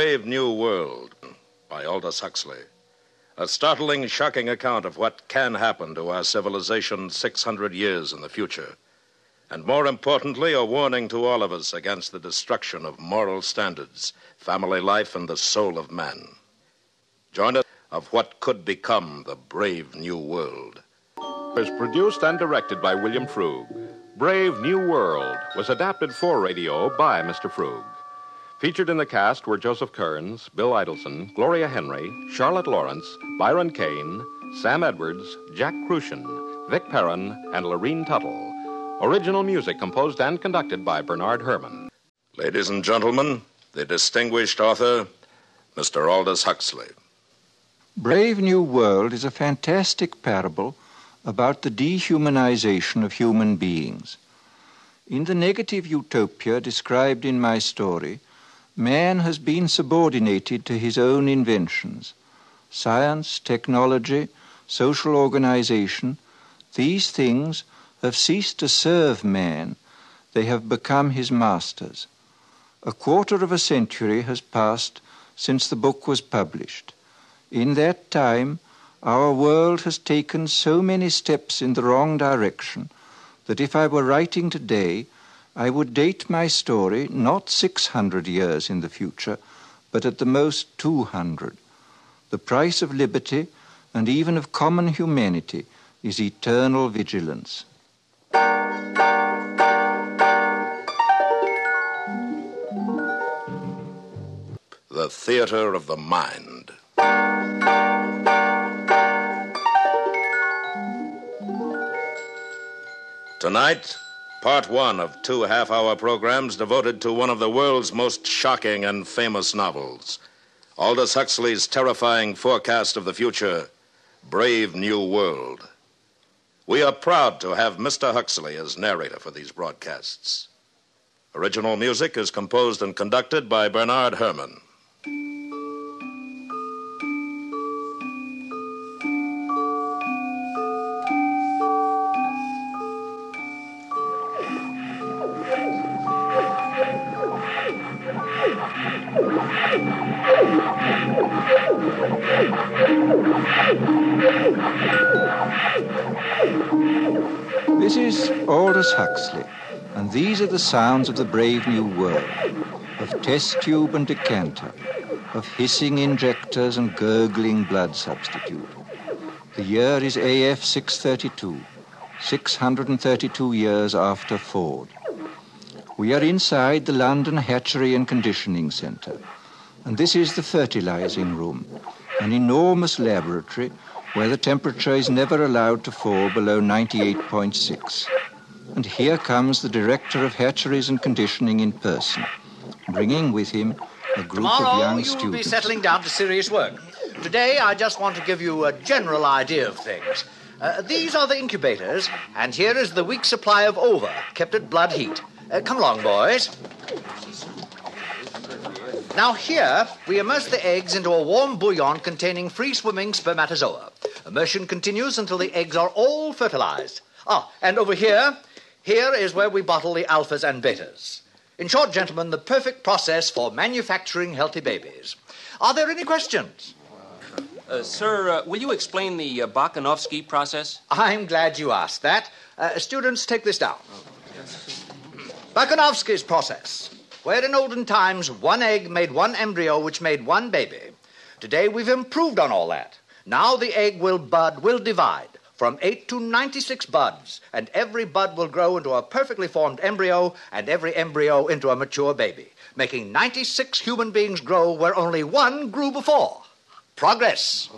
Brave New World by Aldous Huxley. A startling, shocking account of what can happen to our civilization 600 years in the future. And more importantly, a warning to all of us against the destruction of moral standards, family life, and the soul of man. Join us of what could become the brave new world. Was produced and directed by William Froug. Brave New World was adapted for radio by Mr. Froug. Featured in the cast were Joseph Kearns, Bill Idelson, Gloria Henry, Charlotte Lawrence, Byron Kane, Sam Edwards, Jack Kruschen, Vic Perrin, and Lorene Tuttle. Original music composed and conducted by Bernard Herrmann. Ladies and gentlemen, the distinguished author, Mr. Aldous Huxley. Brave New World is a fantastic parable about the dehumanization of human beings. In the negative utopia described in my story, man has been subordinated to his own inventions. Science, technology, social organization, these things have ceased to serve man, they have become his masters. A quarter of a century has passed since the book was published. In that time, our world has taken so many steps in the wrong direction that if I were writing today, I would date my story not 600 years in the future, but at the most 200. The price of liberty and even of common humanity is eternal vigilance. The Theater of the Mind. Tonight, part one of two half hour programs devoted to one of the world's most shocking and famous novels Aldous Huxley's terrifying forecast of the future Brave New World. We are proud to have Mr. Huxley as narrator for these broadcasts. Original music is composed and conducted by Bernard Herrmann. Aldous Huxley, and these are the sounds of the brave new world of test tube and decanter, of hissing injectors and gurgling blood substitute. The year is AF 632, 632 years after Ford. We are inside the London Hatchery and Conditioning Centre, and this is the fertilizing room, an enormous laboratory where the temperature is never allowed to fall below 98.6. And here comes the director of hatcheries and conditioning in person, bringing with him a group Tomorrow of young you will students. be settling down to serious work. Today I just want to give you a general idea of things. Uh, these are the incubators, and here is the week's supply of ova, kept at blood heat. Uh, come along, boys. Now here we immerse the eggs into a warm bouillon containing free-swimming spermatozoa. Immersion continues until the eggs are all fertilized. Ah, and over here, here is where we bottle the alphas and betas. In short, gentlemen, the perfect process for manufacturing healthy babies. Are there any questions? Uh, sir, uh, will you explain the uh, process? I'm glad you asked that. Uh, students, take this down. Bokanovsky's process, where in olden times one egg made one embryo which made one baby. Today we've improved on all that. Now the egg will bud, will divide from 8 to 96 buds, and every bud will grow into a perfectly formed embryo, and every embryo into a mature baby, making 96 human beings grow where only one grew before. Progress.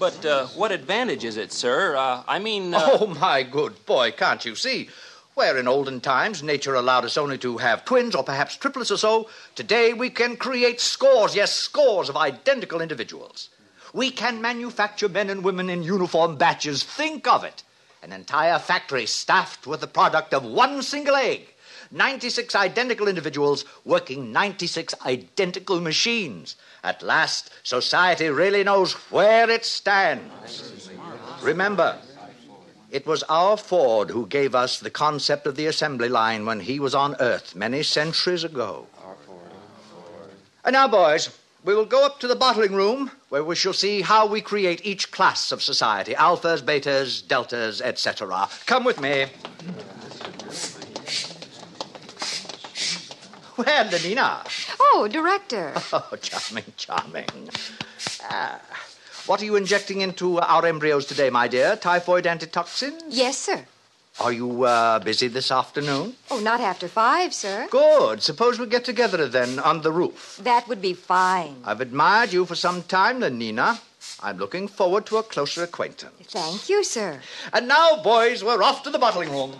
But uh, what advantage is it, sir? Uh, I mean, uh, Oh, my good boy, can't you see? Where in olden times nature allowed us only to have twins or perhaps triplets or so, today we can create scores, yes, scores of identical individuals. We can manufacture men and women in uniform batches. Think of it. An entire factory staffed with the product of one single egg. 96 identical individuals working 96 identical machines. At last, society really knows where it stands. Remember, it was our Ford who gave us the concept of the assembly line when he was on Earth many centuries ago. And now, boys, we will go up to the bottling room where we shall see how we create each class of society alphas, betas, deltas, etc. Come with me. Well, Lenina. Oh, Director. Oh, charming, charming. Ah, what are you injecting into our embryos today, my dear? Typhoid antitoxins? Yes, sir. Are you uh, busy this afternoon? Oh, not after five, sir. Good. Suppose we get together then on the roof. That would be fine. I've admired you for some time, Lenina. I'm looking forward to a closer acquaintance. Thank you, sir. And now, boys, we're off to the bottling room.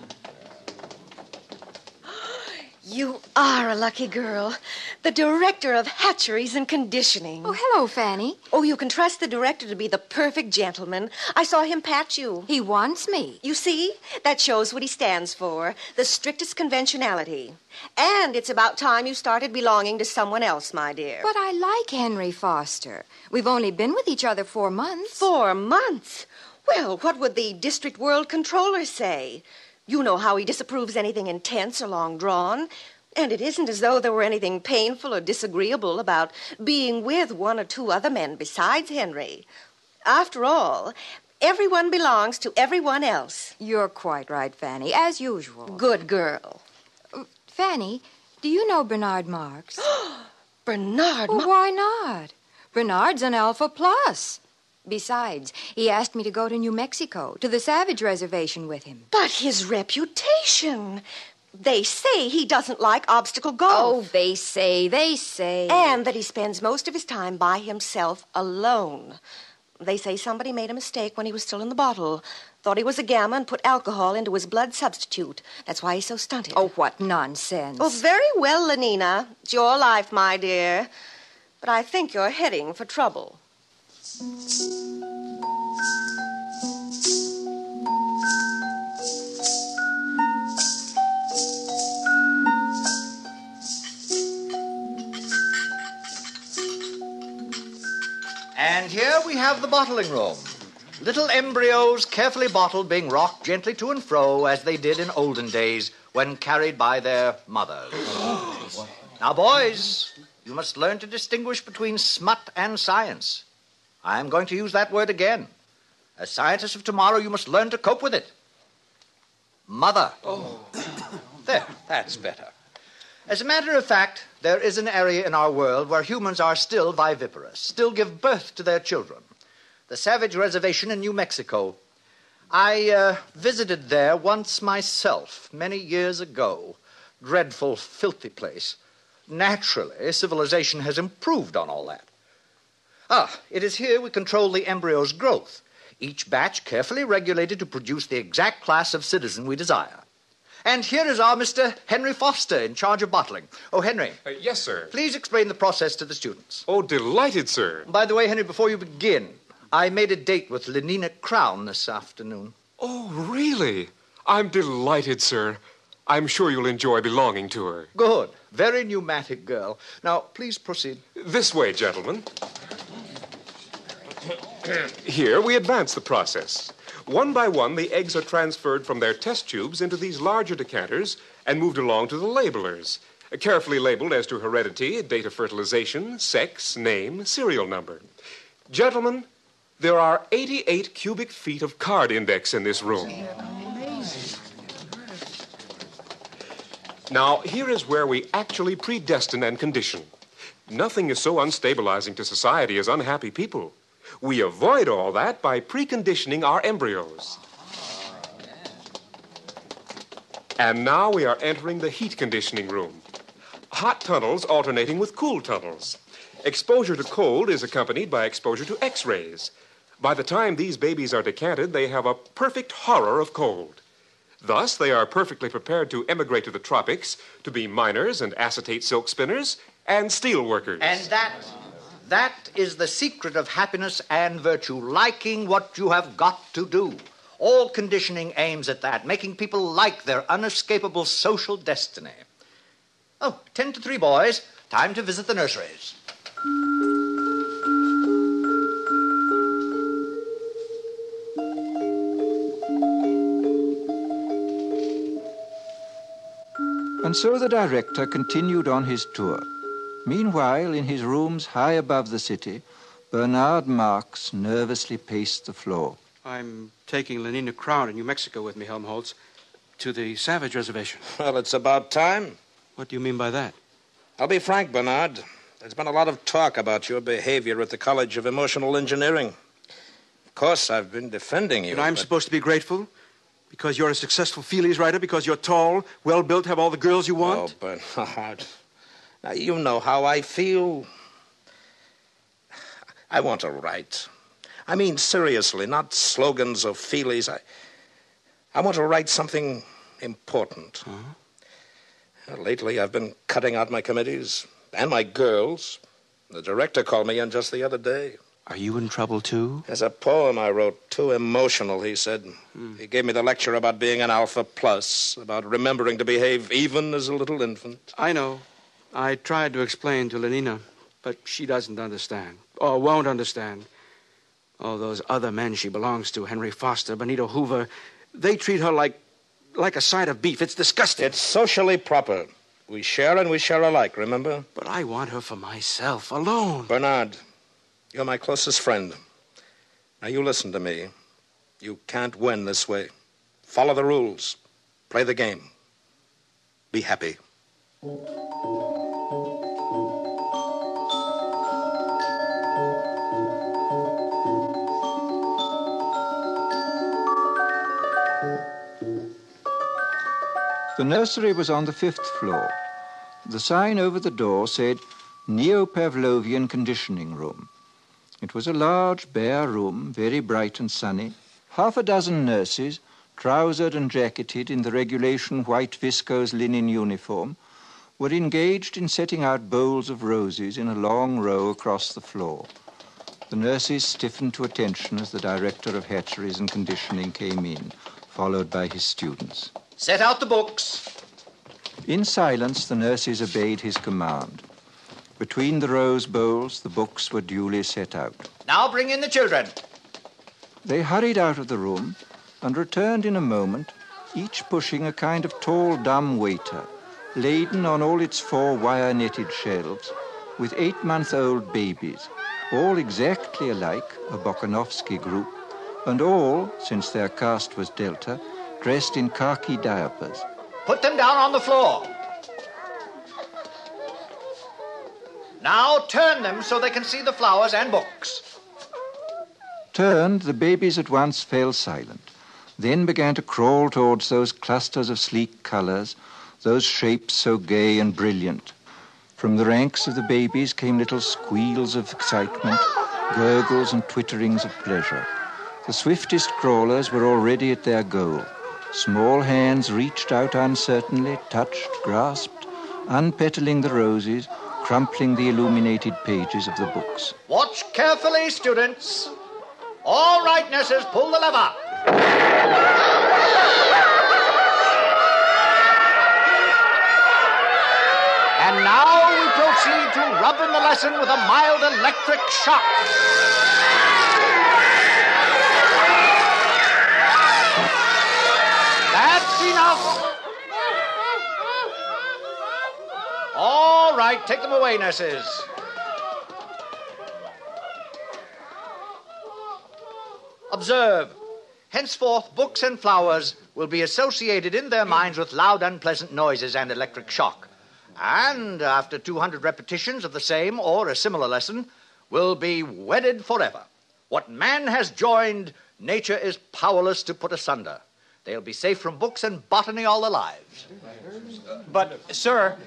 You are a lucky girl. The director of hatcheries and conditioning. Oh, hello, Fanny. Oh, you can trust the director to be the perfect gentleman. I saw him pat you. He wants me. You see? That shows what he stands for the strictest conventionality. And it's about time you started belonging to someone else, my dear. But I like Henry Foster. We've only been with each other four months. Four months? Well, what would the district world controller say? You know how he disapproves anything intense or long drawn. And it isn't as though there were anything painful or disagreeable about being with one or two other men besides Henry. After all, everyone belongs to everyone else. You're quite right, Fanny, as usual. Good girl. Uh, Fanny, do you know Bernard Marx? Bernard, Well, why not? Bernard's an Alpha Plus. Besides, he asked me to go to New Mexico, to the Savage Reservation with him. but his reputation. They say he doesn't like obstacle golf. Oh, they say, they say. And that he spends most of his time by himself alone. They say somebody made a mistake when he was still in the bottle. Thought he was a gamma and put alcohol into his blood substitute. That's why he's so stunted. Oh, what nonsense. Oh, very well, Lenina. It's your life, my dear. But I think you're heading for trouble. And here we have the bottling room. Little embryos carefully bottled being rocked gently to and fro as they did in olden days when carried by their mothers. now, boys, you must learn to distinguish between smut and science. I am going to use that word again. As scientists of tomorrow, you must learn to cope with it. Mother. Oh. there, that's better. As a matter of fact, there is an area in our world where humans are still viviparous, still give birth to their children. The Savage Reservation in New Mexico. I uh, visited there once myself, many years ago. Dreadful, filthy place. Naturally, civilization has improved on all that. Ah, it is here we control the embryo's growth, each batch carefully regulated to produce the exact class of citizen we desire. And here is our Mr. Henry Foster in charge of bottling. Oh, Henry, Uh, yes, sir. please explain the process to the students. Oh, delighted, sir. By the way, Henry, before you begin, I made a date with Lenina Crown this afternoon. Oh, really? I'm delighted, sir. I'm sure you'll enjoy belonging to her. Good. Very pneumatic girl. Now, please proceed. This way, gentlemen. Here, we advance the process. One by one, the eggs are transferred from their test tubes into these larger decanters and moved along to the labelers, carefully labeled as to heredity, date of fertilization, sex, name, serial number. Gentlemen, there are 88 cubic feet of card index in this room. Now, here is where we actually predestine and condition. Nothing is so unstabilizing to society as unhappy people. We avoid all that by preconditioning our embryos. And now we are entering the heat conditioning room. Hot tunnels alternating with cool tunnels. Exposure to cold is accompanied by exposure to X rays. By the time these babies are decanted, they have a perfect horror of cold. Thus, they are perfectly prepared to emigrate to the tropics to be miners and acetate silk spinners and steel workers. And that, that is the secret of happiness and virtue, liking what you have got to do. All conditioning aims at that, making people like their unescapable social destiny. Oh, ten to three, boys. Time to visit the nurseries. And so the director continued on his tour. Meanwhile, in his rooms high above the city, Bernard Marx nervously paced the floor. I'm taking Lenina Crown in New Mexico with me, Helmholtz, to the Savage Reservation. Well, it's about time. What do you mean by that? I'll be frank, Bernard. There's been a lot of talk about your behavior at the College of Emotional Engineering. Of course, I've been defending you. And I'm but- supposed to be grateful? Because you're a successful feelies writer? Because you're tall, well built, have all the girls you want? Oh, Bernard. Now, you know how I feel. I want to write. I mean, seriously, not slogans or feelies. I, I want to write something important. Uh, Lately, I've been cutting out my committees and my girls. The director called me in just the other day. Are you in trouble, too? There's a poem I wrote, too emotional, he said. He gave me the lecture about being an alpha plus, about remembering to behave even as a little infant. I know. I tried to explain to Lenina, but she doesn't understand, or won't understand. All those other men she belongs to, Henry Foster, Benito Hoover, they treat her like like a side of beef. It's disgusting. It's socially proper. We share and we share alike, remember? But I want her for myself, alone. Bernard, you're my closest friend. Now, you listen to me. You can't win this way. Follow the rules. Play the game. Be happy. The nursery was on the fifth floor. The sign over the door said Neo-Pavlovian Conditioning Room. It was a large, bare room, very bright and sunny. Half a dozen nurses, trousered and jacketed in the regulation white viscose linen uniform, were engaged in setting out bowls of roses in a long row across the floor. The nurses stiffened to attention as the director of hatcheries and conditioning came in, followed by his students. Set out the books. In silence, the nurses obeyed his command. Between the rose bowls, the books were duly set out. Now bring in the children. They hurried out of the room and returned in a moment, each pushing a kind of tall, dumb waiter, laden on all its four wire netted shelves with eight month old babies, all exactly alike, a Bokanovsky group, and all, since their caste was Delta, dressed in khaki diapers. Put them down on the floor. Now turn them so they can see the flowers and books. Turned, the babies at once fell silent, then began to crawl towards those clusters of sleek colors, those shapes so gay and brilliant. From the ranks of the babies came little squeals of excitement, gurgles and twitterings of pleasure. The swiftest crawlers were already at their goal. Small hands reached out uncertainly, touched, grasped, unpetaling the roses, crumpling the illuminated pages of the books. Watch carefully, students. All right, nurses, pull the lever. And now we proceed to rub in the lesson with a mild electric shock. That's enough. All right, take them away, nurses. Observe. Henceforth, books and flowers will be associated in their minds with loud, unpleasant noises and electric shock. And after 200 repetitions of the same or a similar lesson, will be wedded forever. What man has joined, nature is powerless to put asunder. They'll be safe from books and botany all their lives. But, sir,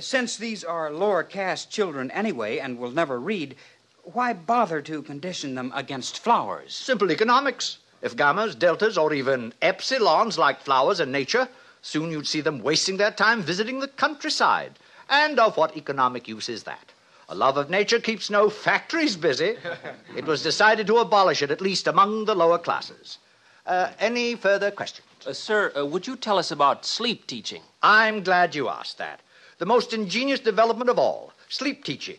since these are lower caste children anyway and will never read, why bother to condition them against flowers? Simple economics. If gammas, deltas, or even epsilons like flowers and nature, soon you'd see them wasting their time visiting the countryside. And of what economic use is that? A love of nature keeps no factories busy. It was decided to abolish it, at least among the lower classes. Uh, any further questions? Uh, sir, uh, would you tell us about sleep teaching? I'm glad you asked that. The most ingenious development of all, sleep teaching,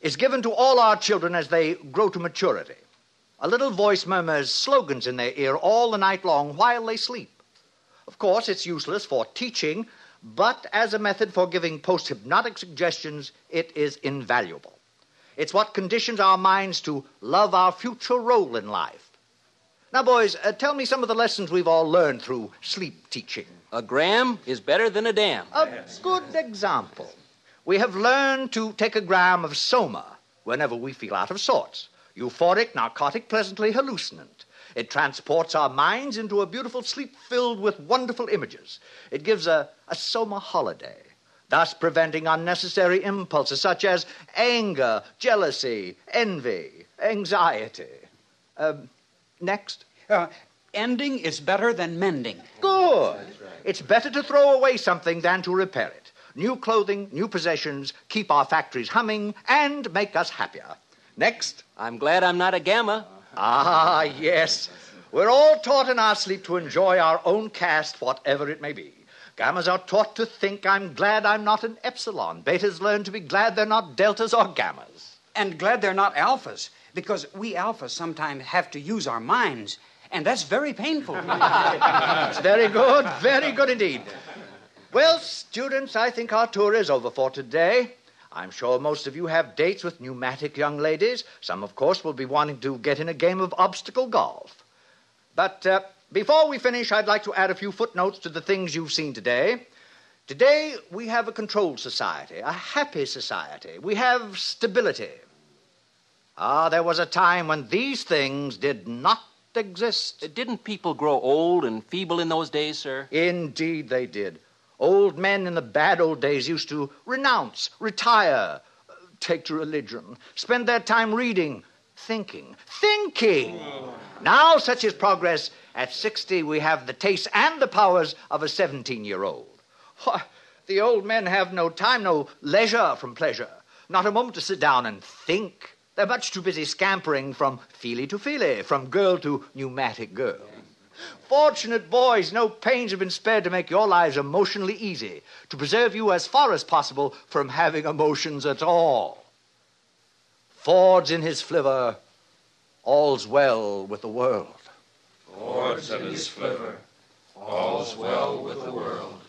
is given to all our children as they grow to maturity. A little voice murmurs slogans in their ear all the night long while they sleep. Of course, it's useless for teaching, but as a method for giving post hypnotic suggestions, it is invaluable. It's what conditions our minds to love our future role in life. Now, boys, uh, tell me some of the lessons we've all learned through sleep teaching. A gram is better than a damn. A good example. We have learned to take a gram of soma whenever we feel out of sorts. Euphoric, narcotic, pleasantly hallucinant. It transports our minds into a beautiful sleep filled with wonderful images. It gives a, a soma holiday, thus preventing unnecessary impulses such as anger, jealousy, envy, anxiety. Um, next. Uh, ending is better than mending. Good. It's better to throw away something than to repair it. New clothing, new possessions keep our factories humming and make us happier. Next. I'm glad I'm not a gamma. Ah, yes. We're all taught in our sleep to enjoy our own caste, whatever it may be. Gammas are taught to think, I'm glad I'm not an epsilon. Betas learn to be glad they're not deltas or gammas. And glad they're not alphas, because we alphas sometimes have to use our minds, and that's very painful. That's very good, very good indeed. Well, students, I think our tour is over for today. I'm sure most of you have dates with pneumatic young ladies. Some, of course, will be wanting to get in a game of obstacle golf. But uh, before we finish, I'd like to add a few footnotes to the things you've seen today. Today, we have a controlled society, a happy society. We have stability. Ah, there was a time when these things did not exist. Didn't people grow old and feeble in those days, sir? Indeed, they did. Old men in the bad old days used to renounce, retire, take to religion, spend their time reading, thinking, thinking. Now, such is progress. At 60, we have the tastes and the powers of a 17 year old. The old men have no time, no leisure from pleasure, not a moment to sit down and think. They're much too busy scampering from feely to feely, from girl to pneumatic girl. Fortunate boys, no pains have been spared to make your lives emotionally easy, to preserve you as far as possible from having emotions at all. Ford's in his flivver, all's well with the world. Ford's in his flivver, all's well with the world.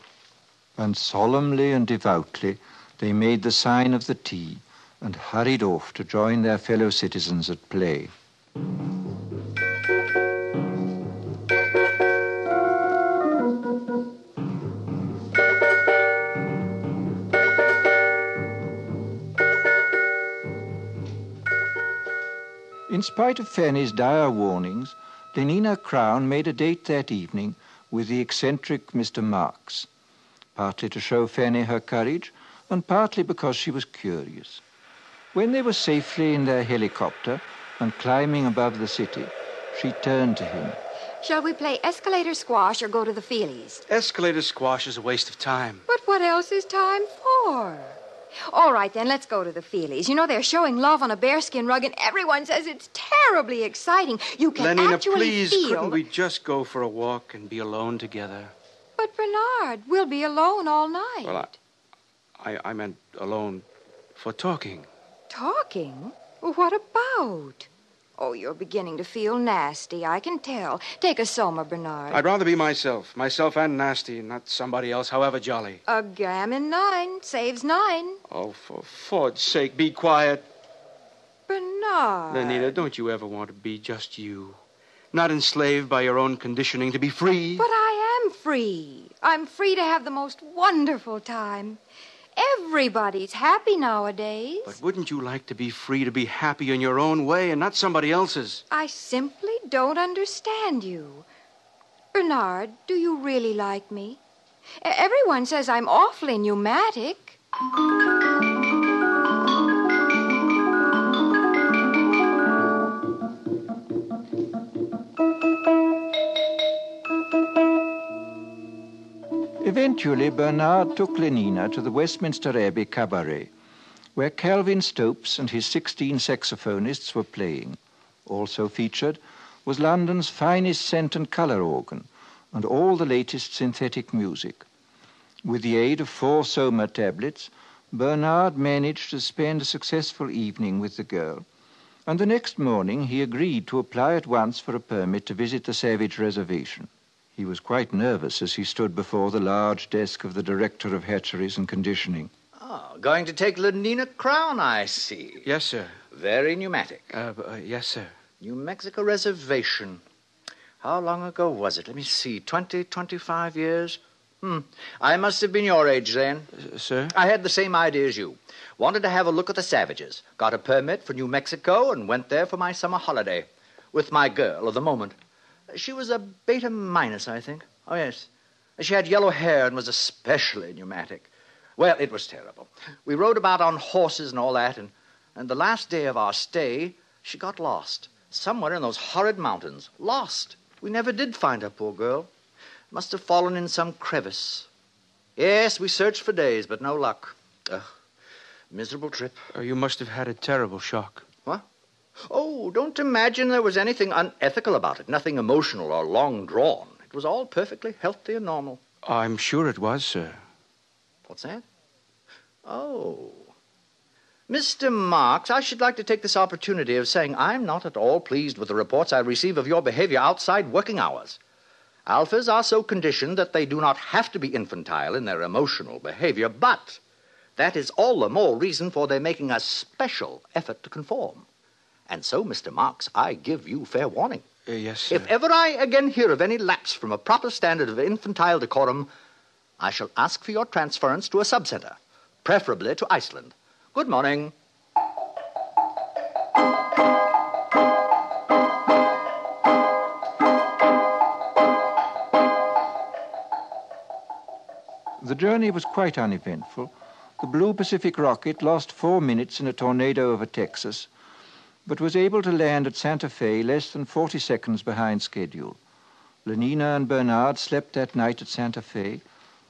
And solemnly and devoutly they made the sign of the T and hurried off to join their fellow citizens at play. In spite of Fanny's dire warnings, Lenina Crown made a date that evening with the eccentric Mr. Marx, partly to show Fanny her courage, and partly because she was curious. When they were safely in their helicopter and climbing above the city, she turned to him. Shall we play escalator squash or go to the Feelies? Escalator squash is a waste of time. But what else is time for? All right, then, let's go to the Feelies. You know, they're showing love on a bearskin rug, and everyone says it's terribly exciting. You can Lenina, actually please, feel... couldn't we just go for a walk and be alone together? But, Bernard, we'll be alone all night. Well, I, I, I meant alone for talking. Talking? What about? Oh, you're beginning to feel nasty, I can tell. Take a soma, Bernard. I'd rather be myself, myself and nasty, not somebody else, however jolly. A gammon nine saves nine. Oh, for Ford's sake, be quiet. Bernard. Lenina, don't you ever want to be just you? Not enslaved by your own conditioning to be free? But I am free. I'm free to have the most wonderful time. Everybody's happy nowadays. But wouldn't you like to be free to be happy in your own way and not somebody else's? I simply don't understand you. Bernard, do you really like me? Everyone says I'm awfully pneumatic. Eventually, Bernard took Lenina to the Westminster Abbey Cabaret, where Calvin Stopes and his 16 saxophonists were playing. Also featured was London's finest scent and colour organ and all the latest synthetic music. With the aid of four Soma tablets, Bernard managed to spend a successful evening with the girl, and the next morning he agreed to apply at once for a permit to visit the Savage Reservation. He was quite nervous as he stood before the large desk of the director of hatcheries and conditioning. Oh, going to take Lenina Crown, I see. Yes, sir. Very pneumatic. Uh, uh, yes, sir. New Mexico Reservation. How long ago was it? Let me see. Twenty, twenty-five years? Hmm. I must have been your age then. Uh, sir? I had the same idea as you. Wanted to have a look at the savages. Got a permit for New Mexico and went there for my summer holiday. With my girl of the moment. She was a beta minus, I think. Oh, yes. She had yellow hair and was especially pneumatic. Well, it was terrible. We rode about on horses and all that, and, and the last day of our stay, she got lost. Somewhere in those horrid mountains. Lost. We never did find her, poor girl. Must have fallen in some crevice. Yes, we searched for days, but no luck. Ugh. Miserable trip. Oh, you must have had a terrible shock. What? Oh, don't imagine there was anything unethical about it. Nothing emotional or long drawn. It was all perfectly healthy and normal. I'm sure it was, sir. What's that? Oh. Mr. Marx, I should like to take this opportunity of saying I'm not at all pleased with the reports I receive of your behavior outside working hours. Alphas are so conditioned that they do not have to be infantile in their emotional behavior, but that is all the more reason for their making a special effort to conform. And so, Mr. Marx, I give you fair warning. Uh, yes, sir. If ever I again hear of any lapse from a proper standard of infantile decorum, I shall ask for your transference to a subcenter, preferably to Iceland. Good morning. The journey was quite uneventful. The Blue Pacific rocket lost four minutes in a tornado over Texas, but was able to land at Santa Fe less than 40 seconds behind schedule. Lenina and Bernard slept that night at Santa Fe,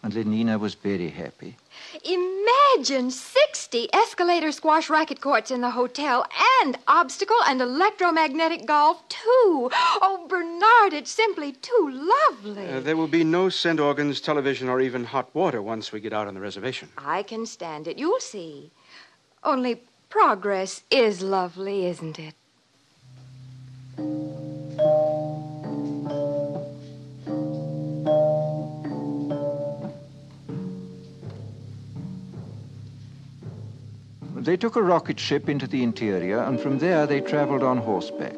and Lenina was very happy. Imagine 60 escalator squash racket courts in the hotel and obstacle and electromagnetic golf, too. Oh, Bernard, it's simply too lovely. Uh, there will be no scent organs, television, or even hot water once we get out on the reservation. I can stand it. You'll see. Only progress is lovely, isn't it? They took a rocket ship into the interior, and from there they traveled on horseback.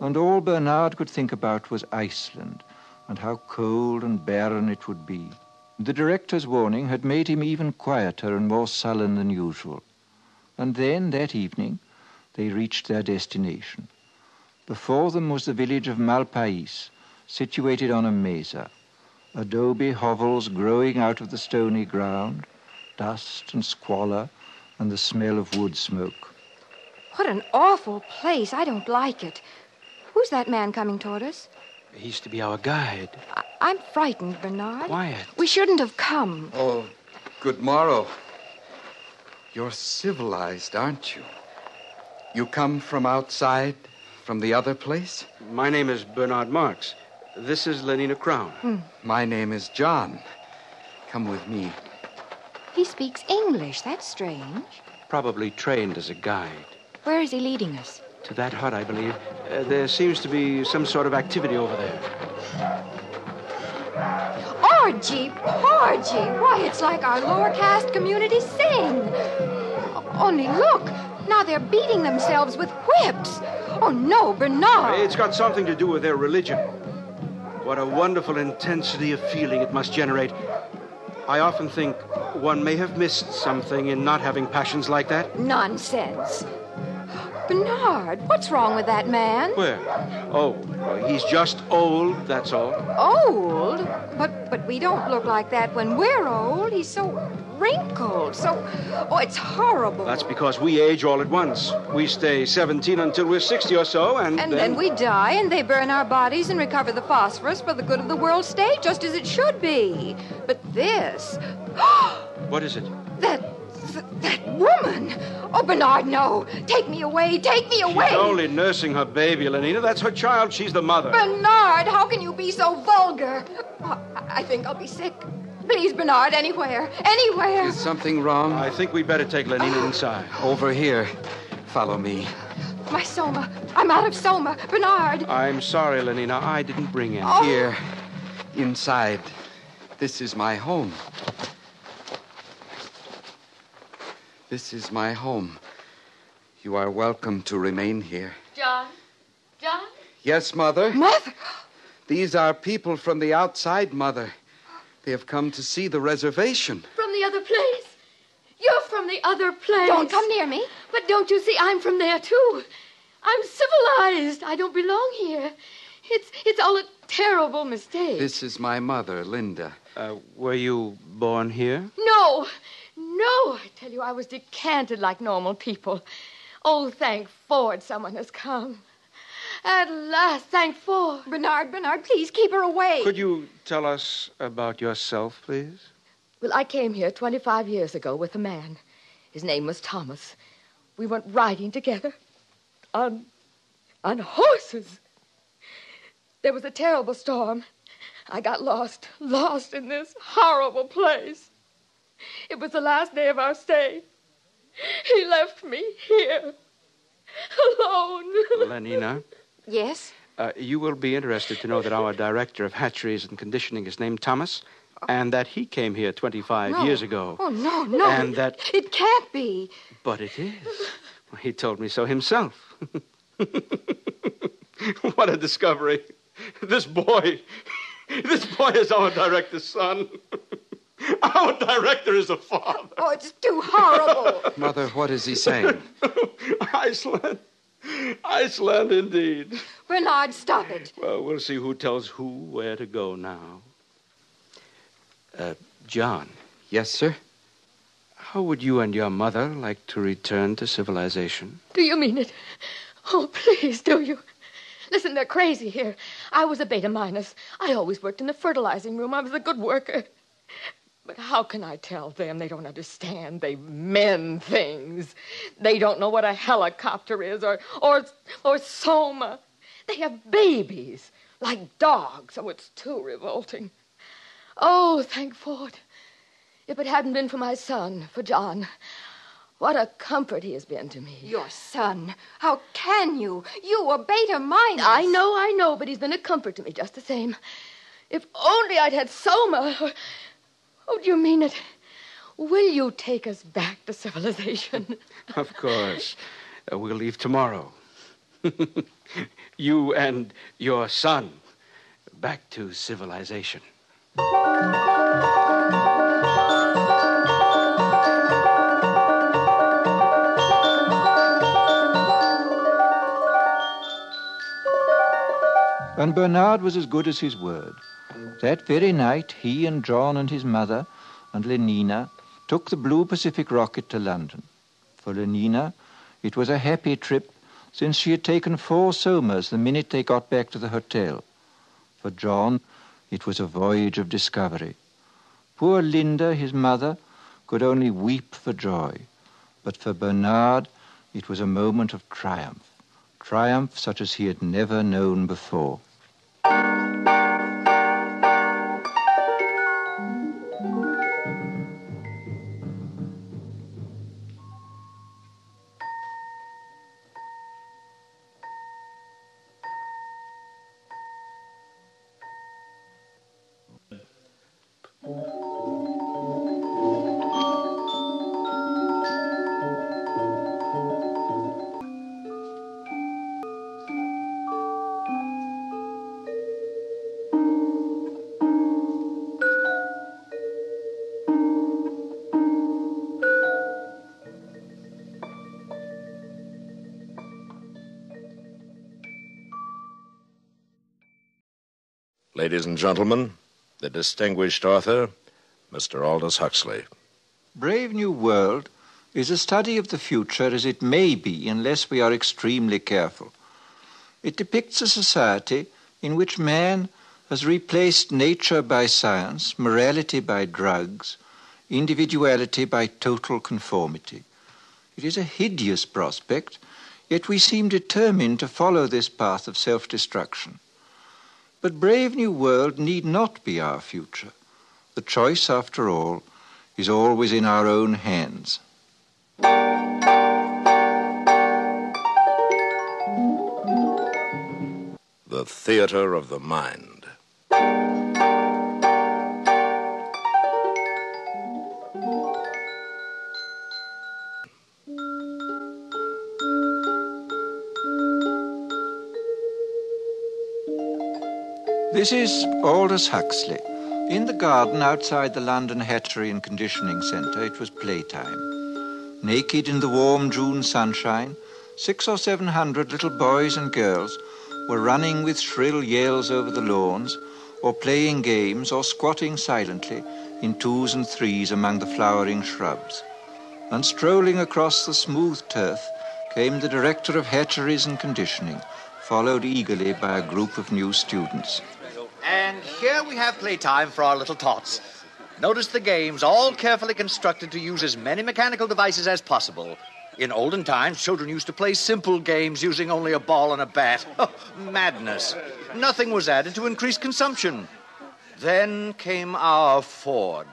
And all Bernard could think about was Iceland, and how cold and barren it would be. The director's warning had made him even quieter and more sullen than usual. And then, that evening, they reached their destination. Before them was the village of Malpais, situated on a mesa. Adobe hovels growing out of the stony ground, dust and squalor, and the smell of wood smoke. What an awful place. I don't like it. Who's that man coming toward us? He's to be our guide. I- I'm frightened, Bernard. Quiet. We shouldn't have come. Oh, good morrow. You're civilized, aren't you? You come from outside, from the other place? My name is Bernard Marx. This is Lenina Crown. My name is John. Come with me. He speaks English. That's strange. Probably trained as a guide. Where is he leading us? To that hut, I believe. Uh, there seems to be some sort of activity over there. Orgy, porgy. Why, it's like our lower caste community sing. Only look. Now they're beating themselves with whips. Oh, no, Bernard. It's got something to do with their religion. What a wonderful intensity of feeling it must generate. I often think one may have missed something in not having passions like that. Nonsense. Bernard, what's wrong with that man? Where? Oh, well, he's just old, that's all. Old? But but we don't look like that when we're old. He's so wrinkled, so oh, it's horrible. That's because we age all at once. We stay 17 until we're 60 or so, and, and then we die, and they burn our bodies and recover the phosphorus for the good of the world state, just as it should be. But this, What is it? that th- that woman. Oh, Bernard, no! Take me away! Take me away! She's only nursing her baby, Lenina. That's her child. She's the mother. Bernard, how can you be so vulgar? Oh, I I think I'll be sick. Please, Bernard, anywhere, anywhere. Is something wrong? I think we'd better take Lenina ah. inside. Over here. Follow me. My soma. I'm out of soma. Bernard. I'm sorry, Lenina. I didn't bring any. Oh. Here. inside. This is my home. This is my home. You are welcome to remain here. John? John? Yes, Mother? Mother? These are people from the outside, Mother. They have come to see the reservation. From the other place? You're from the other place. Don't come near me. But don't you see, I'm from there, too. I'm civilized. I don't belong here. It's, it's all a terrible mistake. This is my mother, Linda. Uh, were you born here? No, no. I tell you, I was decanted like normal people. Oh, thank Ford someone has come. At last, thank Ford. Bernard, Bernard, please keep her away. Could you tell us about yourself, please? Well, I came here 25 years ago with a man. His name was Thomas. We went riding together on, on horses. There was a terrible storm. I got lost, lost in this horrible place. It was the last day of our stay. He left me here, alone. Lenina, Yes? uh, you will be interested to know that our director of hatcheries and conditioning is named Thomas, and that he came here 25 No. years ago. Oh, no, no. And that. It can't be. But it is. He told me so himself. what a discovery. This boy. This boy is our director's son. Our director is a father. Oh, it's too horrible. Mother, what is he saying? Iceland. Iceland, indeed. Bernard, stop it. Well, we'll see who tells who where to go now. Uh, John. Yes, sir? How would you and your mother like to return to civilization? Do you mean it? Oh, please, do you? Listen, they're crazy here. I was a beta minus. I always worked in the fertilizing room. I was a good worker. But how can I tell them? They don't understand. They men things. They don't know what a helicopter is or or or soma. They have babies like dogs. Oh, it's too revolting. Oh, thank Ford. If it hadn't been for my son, for John, what a comfort he has been to me. Your son. How can you? You were beta minus. I know, I know, but he's been a comfort to me just the same. If only I'd had Soma. Oh, do you mean it? Will you take us back to civilization? Of course. Uh, we'll leave tomorrow. you and your son back to civilization. And Bernard was as good as his word. That very night, he and John and his mother and Lenina took the Blue Pacific rocket to London. For Lenina, it was a happy trip since she had taken four somas the minute they got back to the hotel. For John, it was a voyage of discovery. Poor Linda, his mother, could only weep for joy. But for Bernard, it was a moment of triumph. Triumph such as he had never known before. Ladies and gentlemen, the distinguished author, Mr. Aldous Huxley. Brave New World is a study of the future as it may be unless we are extremely careful. It depicts a society in which man has replaced nature by science, morality by drugs, individuality by total conformity. It is a hideous prospect, yet we seem determined to follow this path of self-destruction. But Brave New World need not be our future. The choice, after all, is always in our own hands. The Theater of the Mind. This is Aldous Huxley. In the garden outside the London Hatchery and Conditioning Centre, it was playtime. Naked in the warm June sunshine, six or seven hundred little boys and girls were running with shrill yells over the lawns, or playing games, or squatting silently in twos and threes among the flowering shrubs. And strolling across the smooth turf came the director of hatcheries and conditioning, followed eagerly by a group of new students. And here we have playtime for our little tots. Notice the games, all carefully constructed to use as many mechanical devices as possible. In olden times, children used to play simple games using only a ball and a bat. Oh, madness. Nothing was added to increase consumption. Then came our Ford.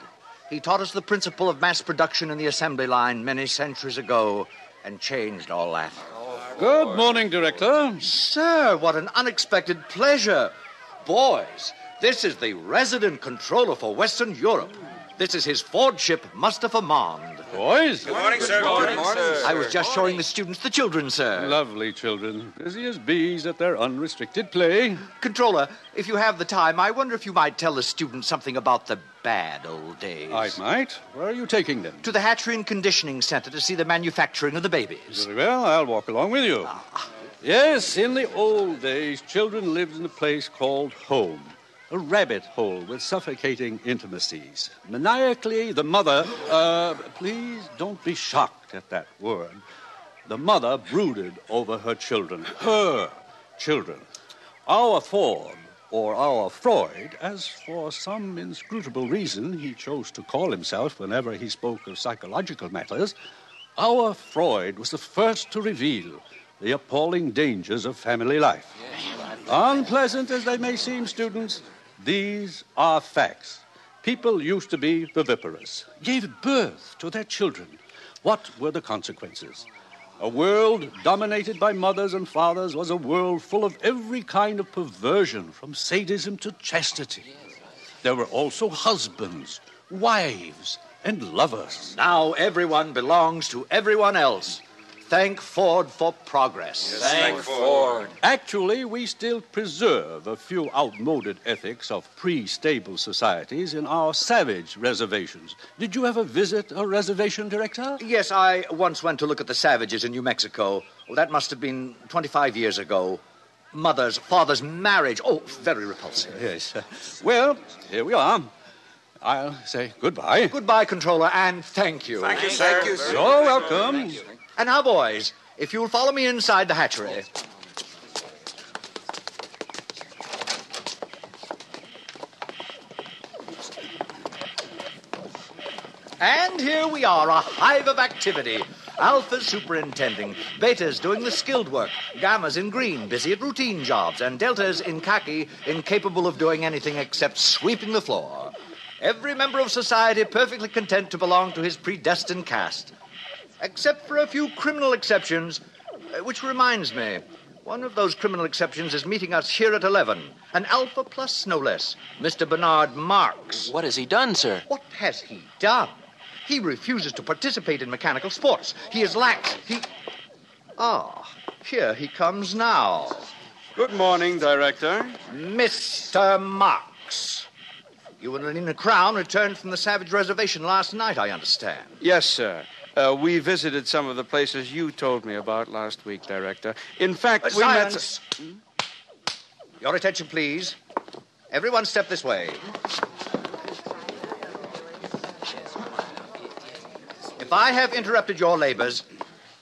He taught us the principle of mass production in the assembly line many centuries ago and changed all that. Good morning, Director. Sir, what an unexpected pleasure. Boys, this is the resident controller for Western Europe. This is his Fordship, Mustafa Mond. Boys? Good morning, sir. Good morning, sir. I was just showing the students the children, sir. Lovely children. Busy as bees at their unrestricted play. Controller, if you have the time, I wonder if you might tell the students something about the bad old days. I might. Where are you taking them? To the Hatchery and Conditioning Center to see the manufacturing of the babies. Very well, I'll walk along with you. Ah. Yes, in the old days, children lived in a place called home. A rabbit hole with suffocating intimacies. Maniacally, the mother, uh, please don't be shocked at that word. The mother brooded over her children, her children. Our Ford, or our Freud, as for some inscrutable reason he chose to call himself whenever he spoke of psychological matters, our Freud was the first to reveal the appalling dangers of family life. Unpleasant as they may seem, students, these are facts. People used to be viviparous, gave birth to their children. What were the consequences? A world dominated by mothers and fathers was a world full of every kind of perversion, from sadism to chastity. There were also husbands, wives, and lovers. Now everyone belongs to everyone else. Thank Ford for progress. Thank Ford. Actually, we still preserve a few outmoded ethics of pre stable societies in our savage reservations. Did you ever visit a reservation, Director? Yes, I once went to look at the savages in New Mexico. Well, that must have been 25 years ago. Mother's, father's marriage. Oh, very repulsive. Yes. Well, here we are. I'll say goodbye. Goodbye, controller, and thank you. Thank you, sir. Thank you, sir. You're welcome. And now, boys, if you'll follow me inside the hatchery. And here we are, a hive of activity. Alpha's superintending, Beta's doing the skilled work, Gamma's in green, busy at routine jobs, and Delta's in khaki, incapable of doing anything except sweeping the floor. Every member of society perfectly content to belong to his predestined caste. Except for a few criminal exceptions, uh, which reminds me, one of those criminal exceptions is meeting us here at 11. An Alpha Plus, no less. Mr. Bernard Marx. What has he done, sir? What has he done? He refuses to participate in mechanical sports. He is lax. He. Ah, here he comes now. Good morning, Director. Mr. Marx. You and Lenina Crowne returned from the Savage Reservation last night, I understand. Yes, sir. Uh, we visited some of the places you told me about last week, Director. In fact, Uh, we silence. met. Your attention, please. Everyone step this way. If I have interrupted your labors,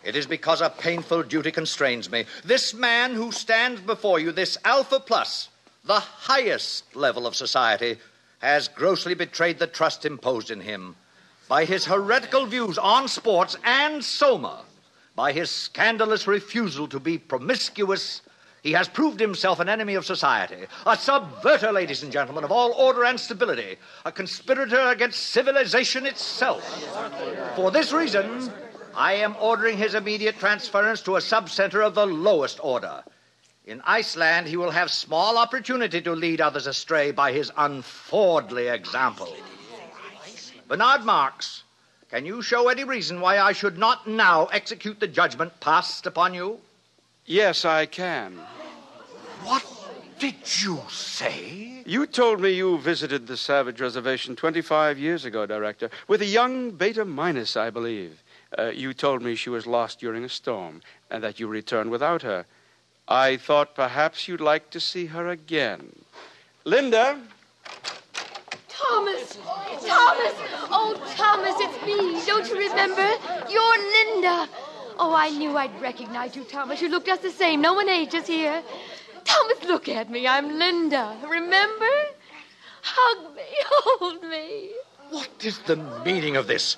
it is because a painful duty constrains me. This man who stands before you, this Alpha Plus, the highest level of society, has grossly betrayed the trust imposed in him by his heretical views on sports and Soma, by his scandalous refusal to be promiscuous. He has proved himself an enemy of society, a subverter, ladies and gentlemen, of all order and stability, a conspirator against civilization itself. For this reason, I am ordering his immediate transference to a subcenter of the lowest order. In Iceland, he will have small opportunity to lead others astray by his unfordly example. Bernard Marx, can you show any reason why I should not now execute the judgment passed upon you? Yes, I can. What? did you say? You told me you visited the Savage Reservation 25 years ago, Director, with a young Beta Minus, I believe. Uh, you told me she was lost during a storm and that you returned without her. I thought perhaps you'd like to see her again. Linda, Thomas! Thomas! Oh, Thomas, it's me. Don't you remember? You're Linda. Oh, I knew I'd recognize you, Thomas. You look just the same. No one ages here. Thomas, look at me. I'm Linda. Remember? Hug me. Hold me. What is the meaning of this?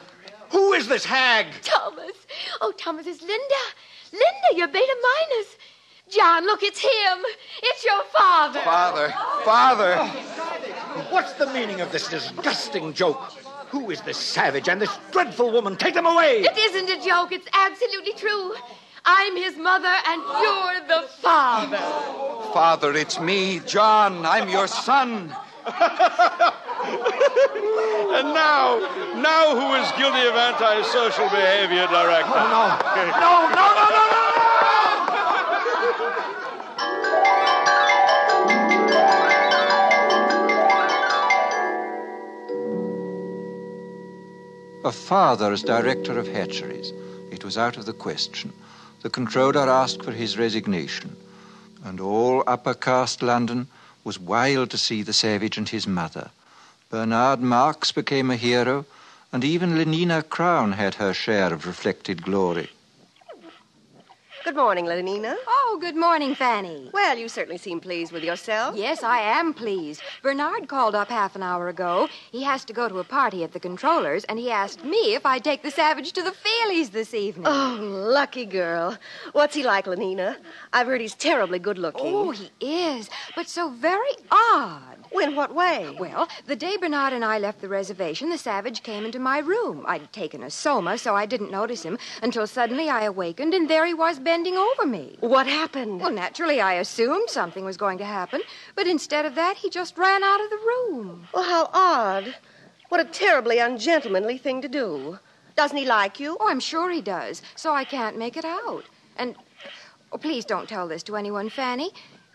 Who is this hag? Thomas. Oh, Thomas, it's Linda. Linda, you're Beta Minus. John, look, it's him. It's your father. Father. Father. What's the meaning of this disgusting joke? Who is this savage and this dreadful woman? Take them away! It isn't a joke. It's absolutely true. I'm his mother, and you're the father. Father, it's me, John. I'm your son. and now, now who is guilty of antisocial behavior, Director? Oh, no. No, no, no, no, no! A father as director of hatcheries. It was out of the question. The controller asked for his resignation. And all upper caste London was wild to see the savage and his mother. Bernard Marx became a hero, and even Lenina Crowne had her share of reflected glory. Good morning, Lenina. Oh, good morning, Fanny. Well, you certainly seem pleased with yourself. Yes, I am pleased. Bernard called up half an hour ago. He has to go to a party at the controller's, and he asked me if I'd take the savage to the Feelies this evening. Oh, lucky girl. What's he like, Lenina? I've heard he's terribly good looking. Oh, he is, but so very odd. In what way? Well, the day Bernard and I left the reservation, the savage came into my room. I'd taken a soma, so I didn't notice him until suddenly I awakened, and there he was bending over me. What happened? Well, naturally, I assumed something was going to happen, but instead of that, he just ran out of the room. Well, how odd. What a terribly ungentlemanly thing to do. Doesn't he like you? Oh, I'm sure he does, so I can't make it out. And, oh, please don't tell this to anyone, Fanny.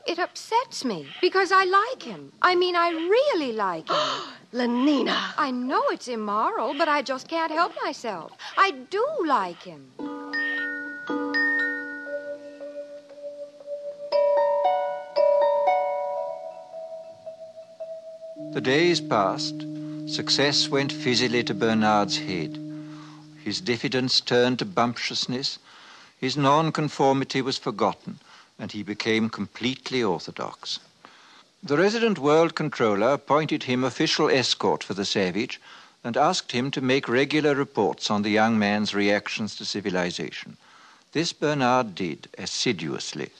It upsets me because I like him. I mean, I really like him. Lenina. I know it's immoral, but I just can't help myself. I do like him. The days passed. Success went fizzily to Bernard's head. His diffidence turned to bumptiousness. His nonconformity was forgotten, and he became completely orthodox. The resident world controller appointed him official escort for the savage and asked him to make regular reports on the young man's reactions to civilization. This Bernard did assiduously.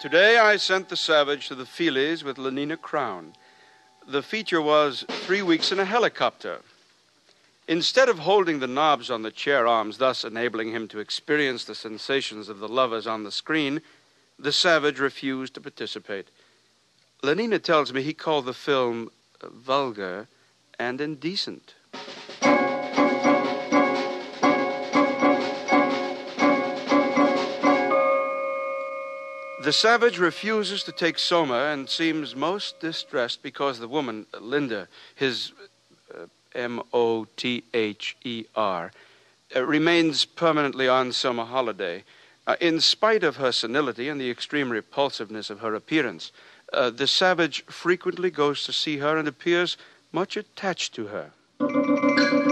Today I sent the Savage to the Feelies with Lenina Crowne. The feature was three weeks in a helicopter. Instead of holding the knobs on the chair arms, thus enabling him to experience the sensations of the lovers on the screen, the Savage refused to participate. Lenina tells me he called the film uh, vulgar and indecent. The savage refuses to take Soma and seems most distressed because the woman, Linda, his uh, M O T H E R, uh, remains permanently on soma holiday. Uh, in spite of her senility and the extreme repulsiveness of her appearance, uh, the savage frequently goes to see her and appears much attached to her.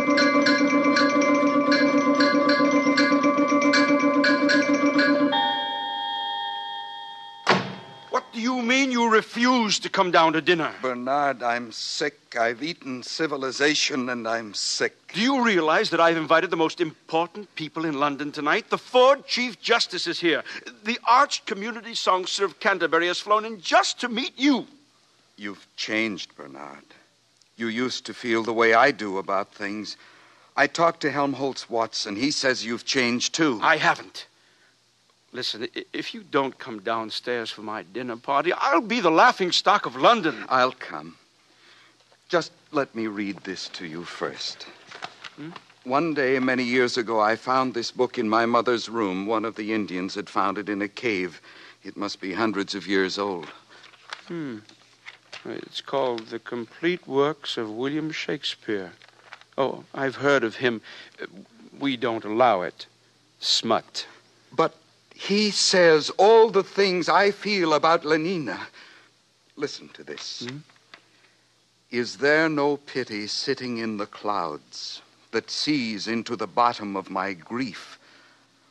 Mean you refuse to come down to dinner? Bernard, I'm sick. I've eaten civilization and I'm sick. Do you realize that I've invited the most important people in London tonight? The Ford Chief Justice is here. The arch community songster of Canterbury has flown in just to meet you. You've changed, Bernard. You used to feel the way I do about things. I talked to Helmholtz Watson. He says you've changed too. I haven't. Listen, if you don't come downstairs for my dinner party, I'll be the laughing stock of London. I'll come. Just let me read this to you first. Hmm? One day, many years ago, I found this book in my mother's room. One of the Indians had found it in a cave. It must be hundreds of years old. Hmm. It's called The Complete Works of William Shakespeare. Oh, I've heard of him. We don't allow it. Smut. But he says all the things I feel about Lenina. Listen to this. Hmm? Is there no pity sitting in the clouds that sees into the bottom of my grief?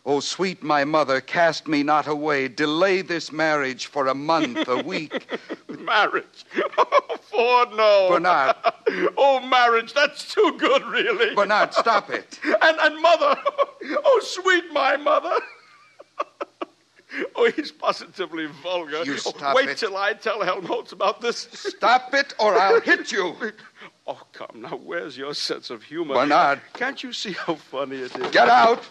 O sweet my mother, cast me not away. Delay this marriage for a month, a week. marriage? Oh, Ford, no. Bernard. oh, marriage, that's too good, really. Bernard, stop it. And, and mother. Oh, sweet my mother. Oh, he's positively vulgar. You Oh, stop Wait it. till I tell Helmholtz about this. Stop it, or I'll hit you. Oh, come now, where's your sense of humor? Bernard. Can't you see how funny it is? Get out.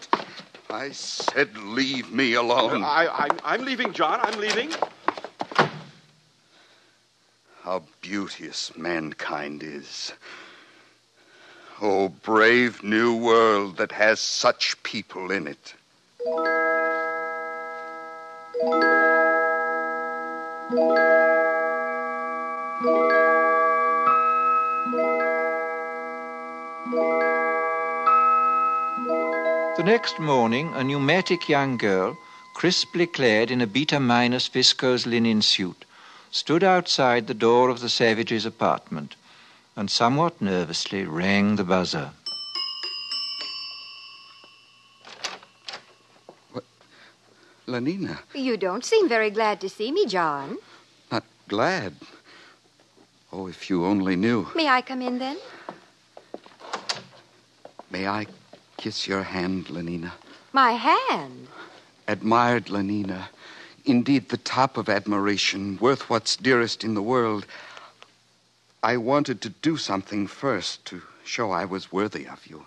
I said leave me alone. I, I, I'm leaving, John. I'm leaving. How beauteous mankind is. Oh, brave new world that has such people in it. The next morning, a pneumatic young girl, crisply clad in a beta minus viscose linen suit, stood outside the door of the savage's apartment and somewhat nervously rang the buzzer. Lenina, You don't seem very glad to see me, John. not glad. Oh, if you only knew. May I come in then? May I kiss your hand, Lenina? My hand. Admired Lenina. Indeed, the top of admiration, worth what's dearest in the world. I wanted to do something first to show I was worthy of you.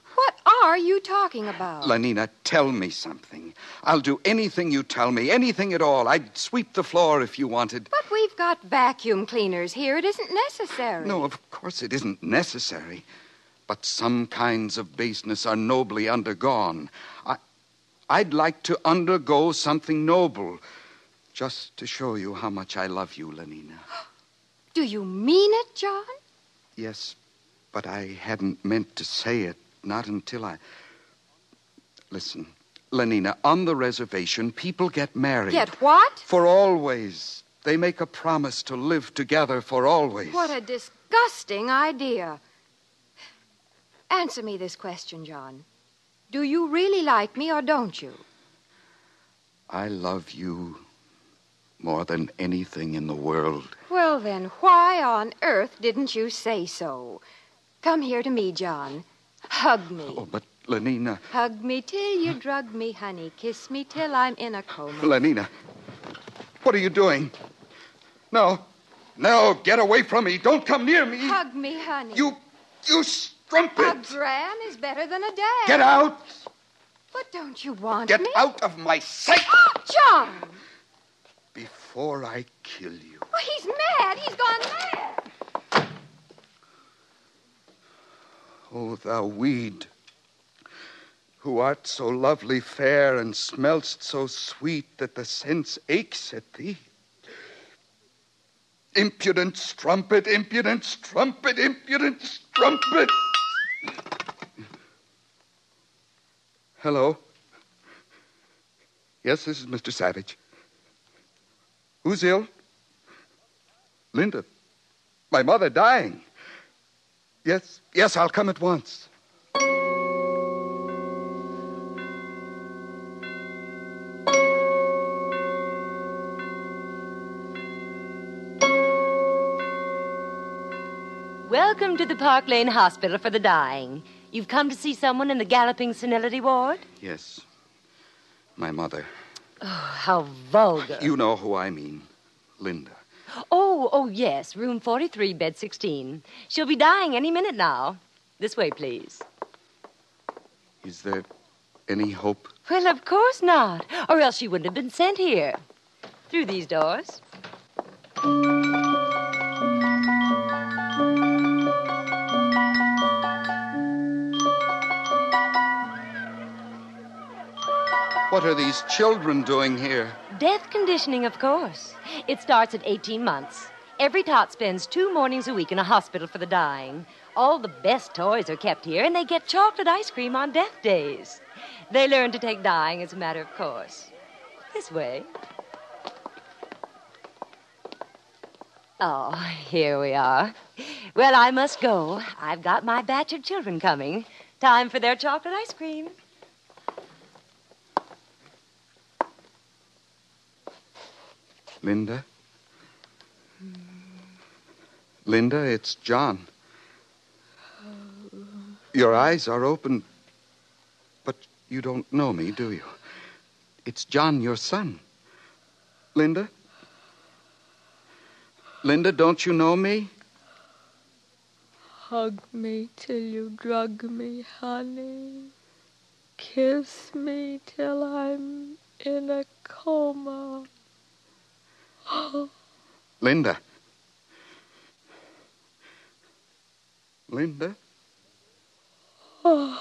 What are you talking about? Lenina, tell me something. I'll do anything you tell me, anything at all. I'd sweep the floor if you wanted. But we've got vacuum cleaners here. It isn't necessary. No, of course it isn't necessary. But some kinds of baseness are nobly undergone. I, I'd like to undergo something noble, just to show you how much I love you, Lenina. Do you mean it, John? Yes, but I hadn't meant to say it, not until I. Listen, Lenina, on the reservation, people get married. Get what? For always. They make a promise to live together for always. What a disgusting idea. Answer me this question, John. Do you really like me or don't you? I love you more than anything in the world. Well, then, why on earth didn't you say so? Come here to me, John. Hug me. Oh, but Lenina, Hug me till you drug me, honey. Kiss me till I'm in a coma. Lenina, what are you doing? No, no, get away from me. Don't come near me. Hug me, honey. You, you strumpet. A gram is better than a damn. Get out. But don't you want Get me? out of my sight ah, John! before I kill you. Oh, he's mad. He's gone mad. Oh, thou weed, who art so lovely fair and smell'st so sweet that the sense aches at thee. Impudent strumpet, impudent strumpet, impudent strumpet. Hello. Yes, this is Mr. Savage. Who's ill? Linda. My mother dying. Yes, yes, I'll come at once. Welcome to the Park Lane Hospital for the Dying. You've come to see someone in the galloping senility ward? Yes. My mother. Oh, how vulgar. You know who I mean. Linda. Oh, oh, yes. Room 43, bed 16. She'll be dying any minute now. This way, please. Is there any hope? Well, of course not. Or else she wouldn't have been sent here. Through these doors. What are these children doing here? Death conditioning, of course. It starts at 18 months. Every tot spends two mornings a week in a hospital for the dying. All the best toys are kept here, and they get chocolate ice cream on death days. They learn to take dying as a matter of course. This way. Oh, here we are. Well, I must go. I've got my batch of children coming. Time for their chocolate ice cream. Linda? Linda, it's John. Your eyes are open, but you don't know me, do you? It's John, your son. Linda? Linda, don't you know me? Hug me till you drug me, honey. Kiss me till I'm in a coma. Linda. Linda?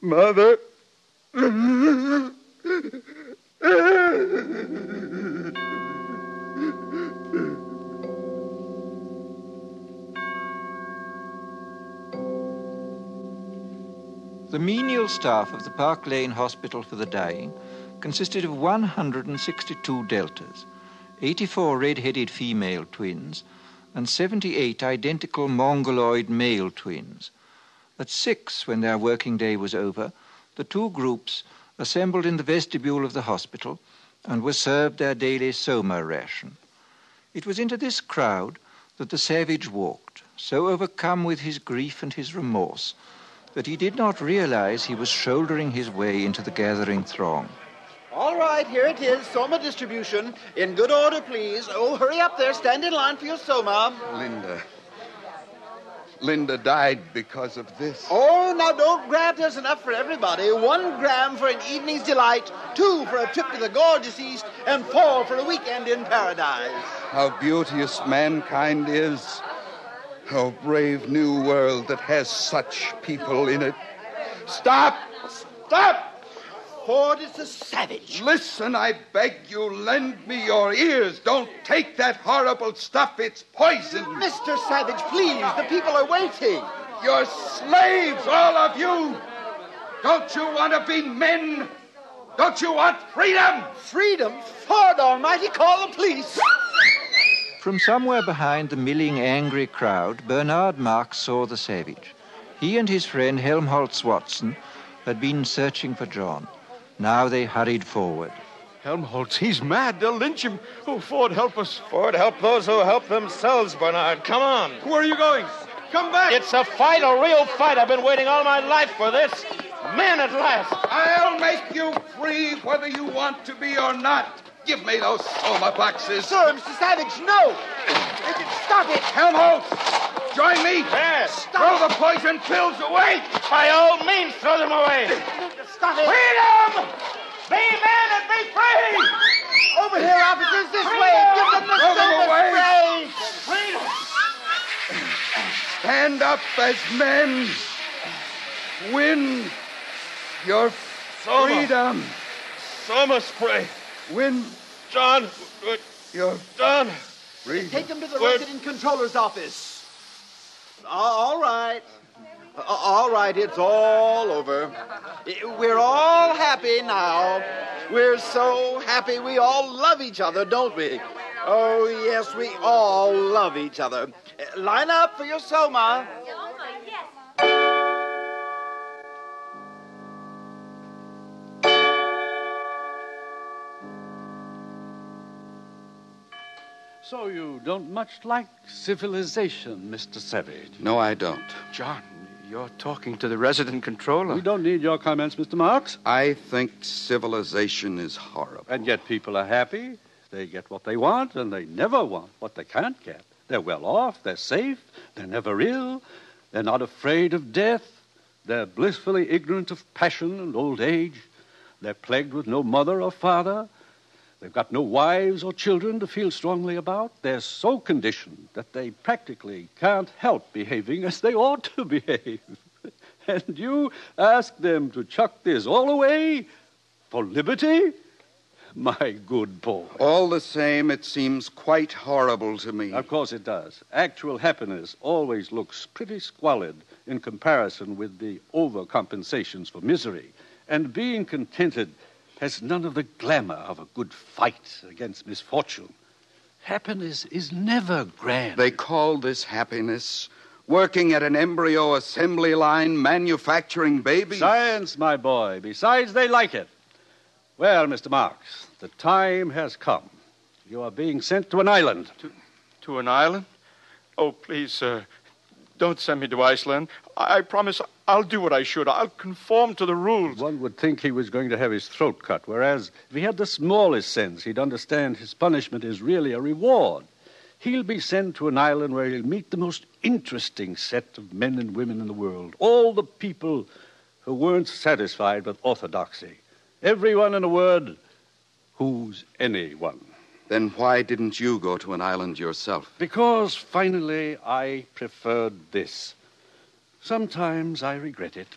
Mother. The menial staff of the Park Lane Hospital for the Dying consisted of 162 deltas, 84 red-headed female twins, and 78 identical mongoloid male twins. At six, when their working day was over, the two groups assembled in the vestibule of the hospital and were served their daily soma ration. It was into this crowd that the savage walked, so overcome with his grief and his remorse that he did not realize he was shouldering his way into the gathering throng. All right, here it is, Soma distribution. In good order, please. Oh, hurry up there. Stand in line for your Soma. Linda. Linda died because of this. Oh, now don't grab. There's enough for everybody. One gram for an evening's delight, two for a trip to the gorgeous East, and four for a weekend in paradise. How beauteous mankind is. How brave new world that has such people in it. Stop! Stop! Ford is a savage. Listen, I beg you, lend me your ears. Don't take that horrible stuff. It's poison. Mr. Savage, please. The people are waiting. You're slaves, all of you. Don't you want to be men? Don't you want freedom? Freedom? Ford Almighty, call the police. From somewhere behind the milling, angry crowd, Bernard Marx saw the savage. He and his friend Helmholtz Watson had been searching for John. Now they hurried forward. Helmholtz, he's mad. They'll lynch him. Oh, Ford, help us. Ford, help those who help themselves, Bernard. Come on. Where are you going? Come back. It's a fight, a real fight. I've been waiting all my life for this. Men at last. I'll make you free whether you want to be or not. Give me those soma boxes. Sir, Mr. Savage, no. Stop it. Helmholtz, join me. Yes. Throw the poison pills away. By all means, throw them away. Stop it. Freedom! Be men and be free! Over here, officers, this way. Give them the Throw them away. spray. Freedom! Stand up as men. Win your Soma. freedom. Soma spray. Win John, you're John. freedom. Take them to the Word. resident controller's office. All right. All right, it's all over. We're all happy now. We're so happy we all love each other, don't we? Oh, yes, we all love each other. Line up for your Soma. So you don't much like civilization, Mr. Savage. No, I don't. John, you're talking to the resident controller. We don't need your comments, Mr. Marx. I think civilization is horrible. And yet people are happy. They get what they want, and they never want what they can't get. They're well off, they're safe, they're never ill, they're not afraid of death, they're blissfully ignorant of passion and old age, they're plagued with no mother or father, they've got no wives or children to feel strongly about. They're so conditioned that they practically can't help behaving as they ought to behave. And you ask them to chuck this all away for liberty? My good boy. All the same, it seems quite horrible to me. Of course it does. Actual happiness always looks pretty squalid in comparison with the overcompensations for misery. And being contented has none of the glamour of a good fight against misfortune. Happiness is never grand. They call this happiness working at an embryo assembly line, manufacturing babies. Science, my boy. Besides, they like it. Well, Mr. Marx, the time has come. You are being sent to an island. To, to an island? Oh, please, sir. Don't send me to Iceland. I, I promise I'll do what I should. I'll conform to the rules. One would think he was going to have his throat cut, whereas if he had the smallest sense, he'd understand his punishment is really a reward. He'll be sent to an island where he'll meet the most interesting set of men and women in the world. All the people who weren't satisfied with orthodoxy. Everyone, in a word, who's anyone. Then why didn't you go to an island yourself? Because finally I preferred this. Sometimes I regret it.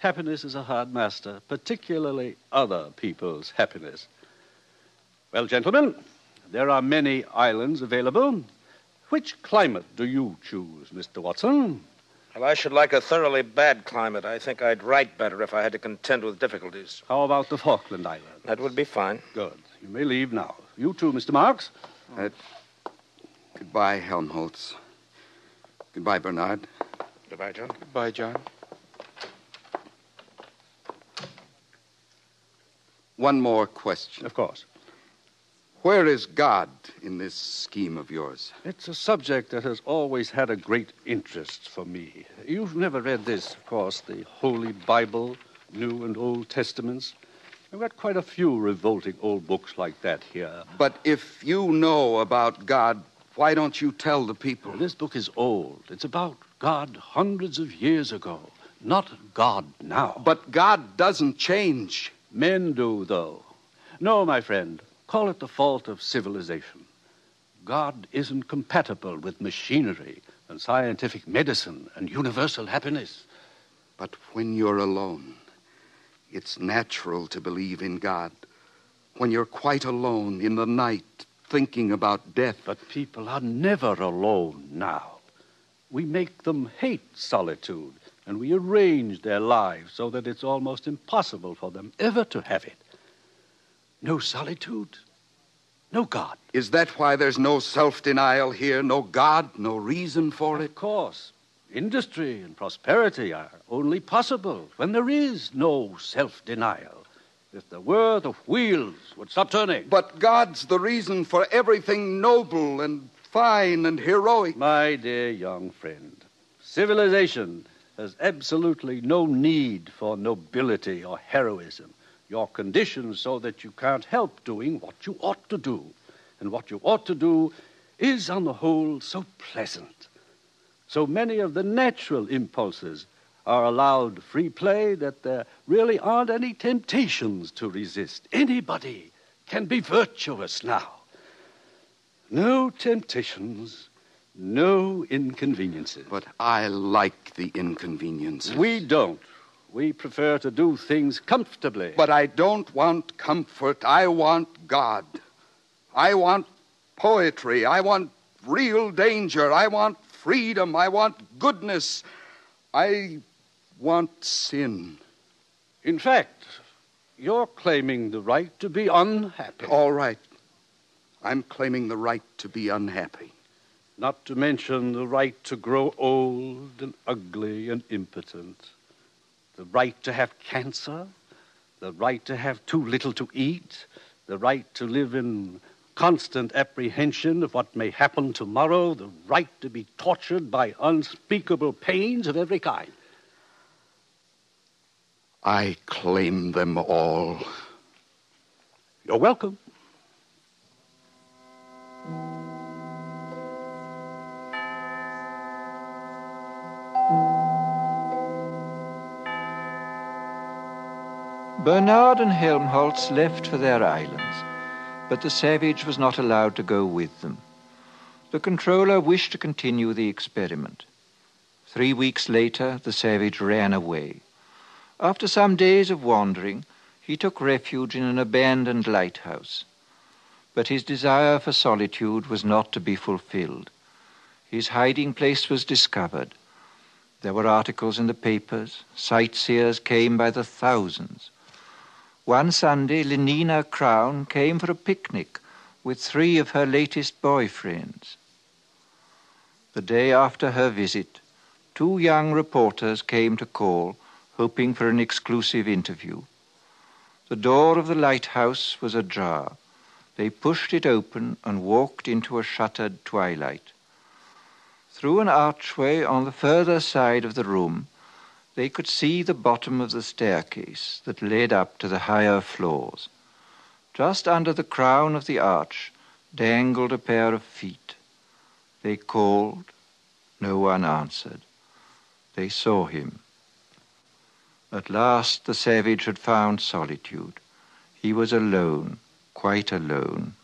Happiness is a hard master, particularly other people's happiness. Well, gentlemen, there are many islands available. Which climate do you choose, Mr. Watson? Well, I should like a thoroughly bad climate. I think I'd write better if I had to contend with difficulties. How about the Falkland Islands? That would be fine. Good. You may leave now. You too, Mr. Marx. Uh, goodbye, Helmholtz. Goodbye, Bernard. Goodbye, John. Goodbye, John. One more question. Of course. Where is God in this scheme of yours? It's a subject that has always had a great interest for me. You've never read this, of course, the Holy Bible, New and Old Testaments. I've got quite a few revolting old books like that here. But if you know about God, why don't you tell the people? This book is old. It's about God hundreds of years ago, not God now. But God doesn't change. Men do, though. No, my friend, call it the fault of civilization. God isn't compatible with machinery and scientific medicine and universal happiness. But when you're alone, it's natural to believe in God. When you're quite alone in the night, thinking about death. But people are never alone now. We make them hate solitude, and we arrange their lives so that it's almost impossible for them ever to have it. No solitude, no God. Is that why there's no self denial here? No God, no reason for it? Of course. Industry and prosperity are only possible when there is no self denial. If there were, the wheels would stop turning. But God's the reason for everything noble and fine and heroic. My dear young friend, civilization has absolutely no need for nobility or heroism. You're conditioned so that you can't help doing what you ought to do. And what you ought to do is, on the whole, so pleasant. So many of the natural impulses are allowed free play that there really aren't any temptations to resist. Anybody can be virtuous now. No temptations, no inconveniences. But I like the inconveniences. We don't. We prefer to do things comfortably. But I don't want comfort. I want God. I want poetry. I want real danger. I want freedom. I want goodness. I want sin. In fact, you're claiming the right to be unhappy. All right. I'm claiming the right to be unhappy. Not to mention the right to grow old and ugly and impotent. The right to have cancer. The right to have too little to eat. The right to live in constant apprehension of what may happen tomorrow. The right to be tortured by unspeakable pains of every kind. I claim them all. You're welcome. Bernard and Helmholtz left for their islands, but the savage was not allowed to go with them. The controller wished to continue the experiment. Three weeks later, the savage ran away. After some days of wandering, he took refuge in an abandoned lighthouse. But his desire for solitude was not to be fulfilled. His hiding place was discovered. There were articles in the papers. Sightseers came by the thousands. One Sunday, Lenina Crowne came for a picnic with three of her latest boyfriends. The day after her visit, two young reporters came to call, hoping for an exclusive interview. The door of the lighthouse was ajar. They pushed it open and walked into a shuttered twilight. Through an archway on the further side of the room, they could see the bottom of the staircase that led up to the higher floors. Just under the crown of the arch dangled a pair of feet. They called. No one answered. They saw him. At last the savage had found solitude. He was alone, quite alone.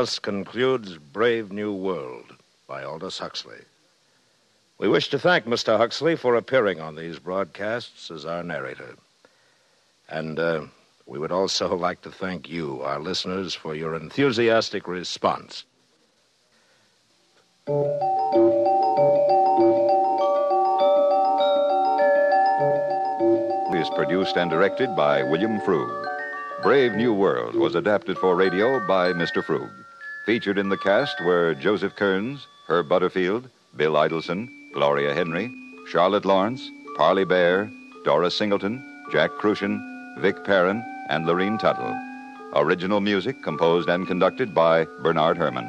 Thus concludes Brave New World by Aldous Huxley. We wish to thank Mr. Huxley for appearing on these broadcasts as our narrator. And uh, we would also like to thank you, our listeners, for your enthusiastic response. is produced and directed by William Froug. Brave New World was adapted for radio by Mr. Froug. Featured in the cast were Joseph Kearns, Herb Butterfield, Bill Idelson, Gloria Henry, Charlotte Lawrence, Parley Baer, Doris Singleton, Jack Kruschen, Vic Perrin, and Lurene Tuttle. Original music composed and conducted by Bernard Herrmann.